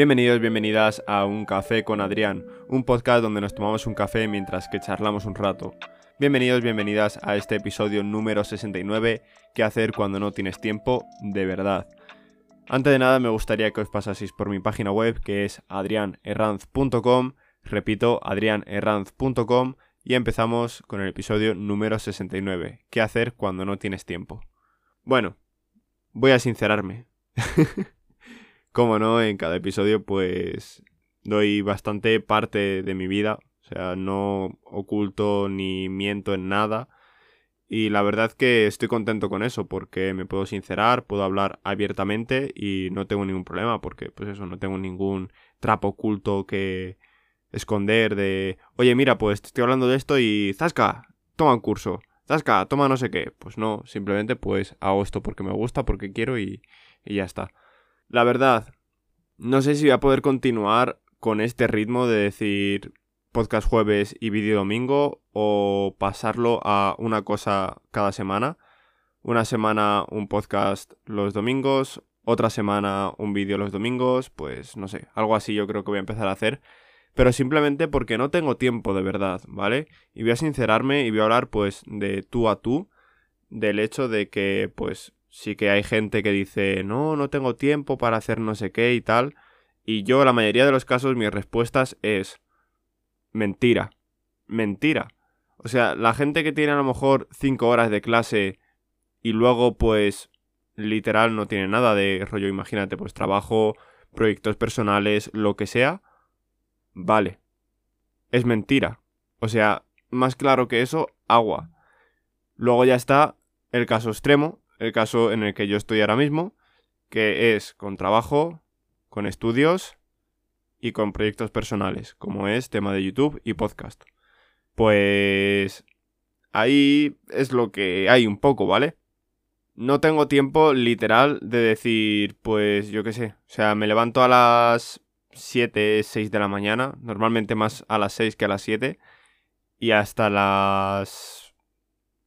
Bienvenidos, bienvenidas a Un Café con Adrián, un podcast donde nos tomamos un café mientras que charlamos un rato. Bienvenidos, bienvenidas a este episodio número 69, ¿qué hacer cuando no tienes tiempo de verdad? Antes de nada me gustaría que os pasaseis por mi página web que es adrianerranz.com, repito, adrianerranz.com y empezamos con el episodio número 69, ¿qué hacer cuando no tienes tiempo? Bueno, voy a sincerarme. Como no, en cada episodio pues doy bastante parte de mi vida, o sea, no oculto ni miento en nada. Y la verdad que estoy contento con eso, porque me puedo sincerar, puedo hablar abiertamente y no tengo ningún problema, porque pues eso, no tengo ningún trapo oculto que esconder de, oye, mira, pues estoy hablando de esto y Zasca, toma un curso, Zasca, toma no sé qué. Pues no, simplemente pues hago esto porque me gusta, porque quiero y, y ya está. La verdad, no sé si voy a poder continuar con este ritmo de decir podcast jueves y vídeo domingo o pasarlo a una cosa cada semana. Una semana un podcast los domingos, otra semana un vídeo los domingos, pues no sé, algo así yo creo que voy a empezar a hacer. Pero simplemente porque no tengo tiempo de verdad, ¿vale? Y voy a sincerarme y voy a hablar pues de tú a tú, del hecho de que pues sí que hay gente que dice, no, no tengo tiempo para hacer no sé qué y tal. Y yo, la mayoría de los casos, mis respuestas es mentira. Mentira. O sea, la gente que tiene a lo mejor 5 horas de clase y luego, pues, literal no tiene nada de rollo, imagínate, pues trabajo, proyectos personales, lo que sea, vale. Es mentira. O sea, más claro que eso, agua. Luego ya está el caso extremo, el caso en el que yo estoy ahora mismo, que es con trabajo, con estudios y con proyectos personales, como es tema de YouTube y podcast. Pues ahí es lo que hay un poco, ¿vale? No tengo tiempo literal de decir, pues yo qué sé, o sea, me levanto a las 7, 6 de la mañana, normalmente más a las 6 que a las 7, y hasta las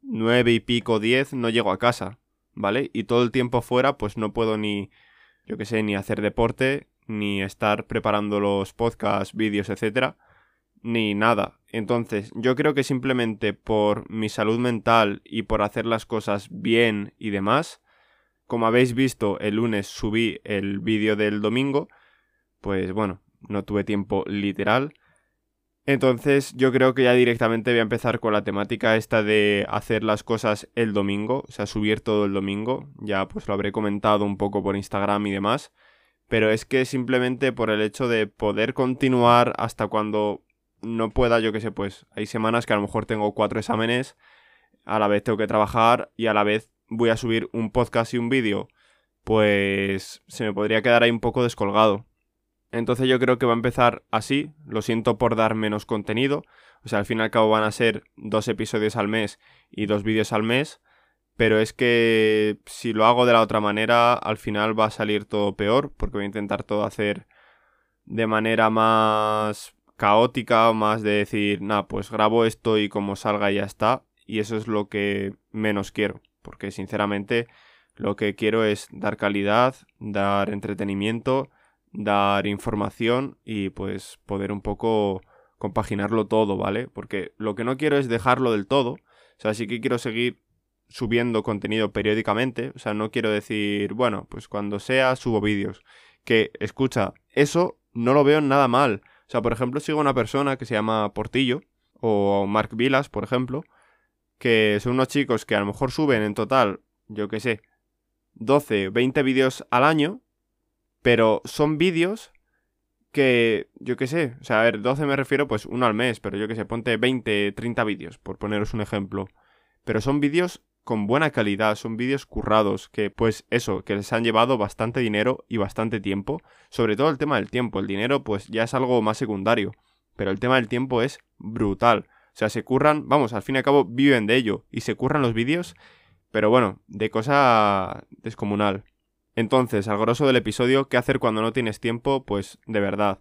9 y pico, 10 no llego a casa. ¿Vale? Y todo el tiempo fuera, pues no puedo ni, yo qué sé, ni hacer deporte, ni estar preparando los podcasts, vídeos, etcétera, ni nada. Entonces, yo creo que simplemente por mi salud mental y por hacer las cosas bien y demás, como habéis visto, el lunes subí el vídeo del domingo, pues bueno, no tuve tiempo literal. Entonces yo creo que ya directamente voy a empezar con la temática esta de hacer las cosas el domingo, o sea, subir todo el domingo, ya pues lo habré comentado un poco por Instagram y demás, pero es que simplemente por el hecho de poder continuar hasta cuando no pueda, yo que sé, pues hay semanas que a lo mejor tengo cuatro exámenes, a la vez tengo que trabajar y a la vez voy a subir un podcast y un vídeo, pues se me podría quedar ahí un poco descolgado. Entonces yo creo que va a empezar así. Lo siento por dar menos contenido. O sea, al fin y al cabo van a ser dos episodios al mes y dos vídeos al mes. Pero es que si lo hago de la otra manera, al final va a salir todo peor. Porque voy a intentar todo hacer de manera más caótica, más de decir, nada, pues grabo esto y como salga ya está. Y eso es lo que menos quiero. Porque sinceramente lo que quiero es dar calidad, dar entretenimiento dar información y pues poder un poco compaginarlo todo, ¿vale? Porque lo que no quiero es dejarlo del todo, o sea, sí que quiero seguir subiendo contenido periódicamente, o sea, no quiero decir, bueno, pues cuando sea subo vídeos, que escucha, eso no lo veo nada mal, o sea, por ejemplo, sigo a una persona que se llama Portillo, o Mark Vilas, por ejemplo, que son unos chicos que a lo mejor suben en total, yo qué sé, 12, 20 vídeos al año, pero son vídeos que, yo qué sé, o sea, a ver, 12 me refiero pues uno al mes, pero yo qué sé, ponte 20, 30 vídeos, por poneros un ejemplo. Pero son vídeos con buena calidad, son vídeos currados, que pues eso, que les han llevado bastante dinero y bastante tiempo. Sobre todo el tema del tiempo, el dinero pues ya es algo más secundario, pero el tema del tiempo es brutal. O sea, se curran, vamos, al fin y al cabo viven de ello y se curran los vídeos, pero bueno, de cosa descomunal. Entonces, al grosso del episodio, ¿qué hacer cuando no tienes tiempo? Pues de verdad.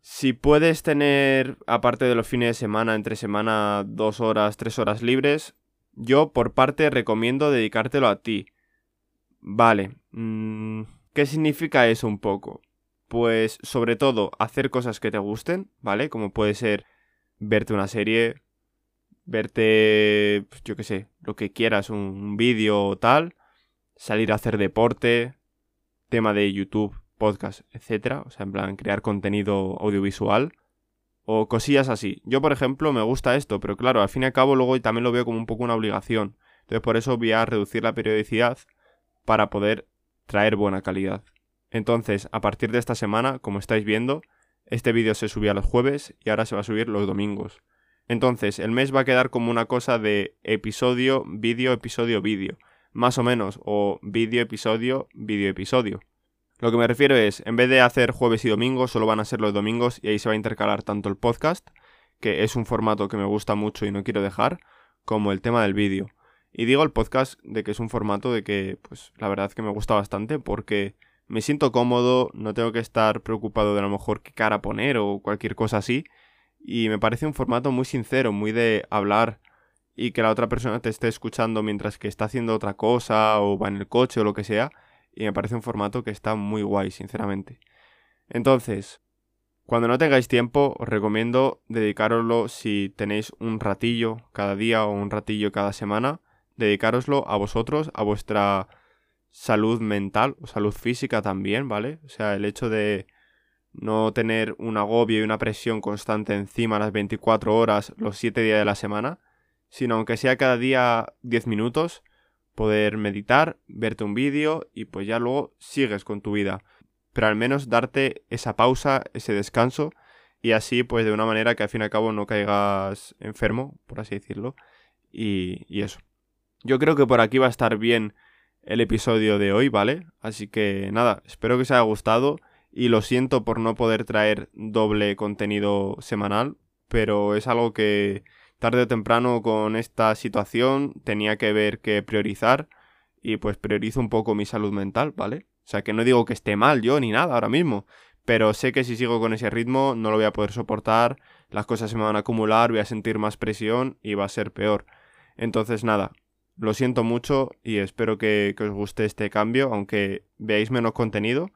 Si puedes tener, aparte de los fines de semana, entre semana, dos horas, tres horas libres, yo por parte recomiendo dedicártelo a ti. Vale. Mm, ¿Qué significa eso un poco? pues sobre todo hacer cosas que te gusten, ¿vale? Como puede ser verte una serie, verte, yo qué sé, lo que quieras, un vídeo o tal, salir a hacer deporte, tema de YouTube, podcast, etcétera, o sea, en plan crear contenido audiovisual o cosillas así. Yo, por ejemplo, me gusta esto, pero claro, al fin y al cabo luego también lo veo como un poco una obligación. Entonces, por eso voy a reducir la periodicidad para poder traer buena calidad. Entonces, a partir de esta semana, como estáis viendo, este vídeo se subía los jueves y ahora se va a subir los domingos. Entonces, el mes va a quedar como una cosa de episodio, vídeo, episodio, vídeo. Más o menos, o vídeo, episodio, vídeo, episodio. Lo que me refiero es, en vez de hacer jueves y domingos, solo van a ser los domingos y ahí se va a intercalar tanto el podcast, que es un formato que me gusta mucho y no quiero dejar, como el tema del vídeo. Y digo el podcast de que es un formato de que, pues, la verdad que me gusta bastante porque me siento cómodo, no tengo que estar preocupado de a lo mejor qué cara poner o cualquier cosa así. Y me parece un formato muy sincero, muy de hablar y que la otra persona te esté escuchando mientras que está haciendo otra cosa o va en el coche o lo que sea. Y me parece un formato que está muy guay, sinceramente. Entonces, cuando no tengáis tiempo, os recomiendo dedicaroslo si tenéis un ratillo cada día o un ratillo cada semana, dedicároslo a vosotros, a vuestra salud mental o salud física también, ¿vale? O sea, el hecho de no tener un agobio y una presión constante encima las 24 horas, los 7 días de la semana, sino aunque sea cada día 10 minutos, poder meditar, verte un vídeo y pues ya luego sigues con tu vida. Pero al menos darte esa pausa, ese descanso y así pues de una manera que al fin y al cabo no caigas enfermo, por así decirlo, y, y eso. Yo creo que por aquí va a estar bien el episodio de hoy, ¿vale? Así que nada, espero que os haya gustado y lo siento por no poder traer doble contenido semanal, pero es algo que tarde o temprano con esta situación tenía que ver que priorizar y pues priorizo un poco mi salud mental, ¿vale? O sea que no digo que esté mal yo ni nada ahora mismo, pero sé que si sigo con ese ritmo no lo voy a poder soportar, las cosas se me van a acumular, voy a sentir más presión y va a ser peor. Entonces nada, lo siento mucho y espero que, os guste este cambio, aunque veáis menos contenido,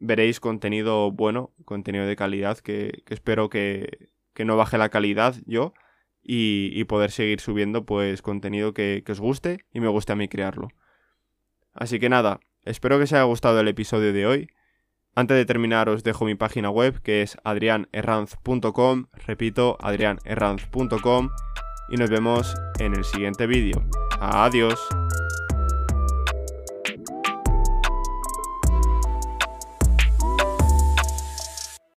veréis contenido bueno, contenido de calidad, que, espero que, no baje la calidad yo y, poder seguir subiendo pues contenido que, que os guste y me guste a mí crearlo. Así que nada, espero que os haya gustado el episodio de hoy. Antes de terminar os dejo mi página web que es adrianerranz.com, repito, adrianerranz.com y nos vemos en el siguiente vídeo. Adiós.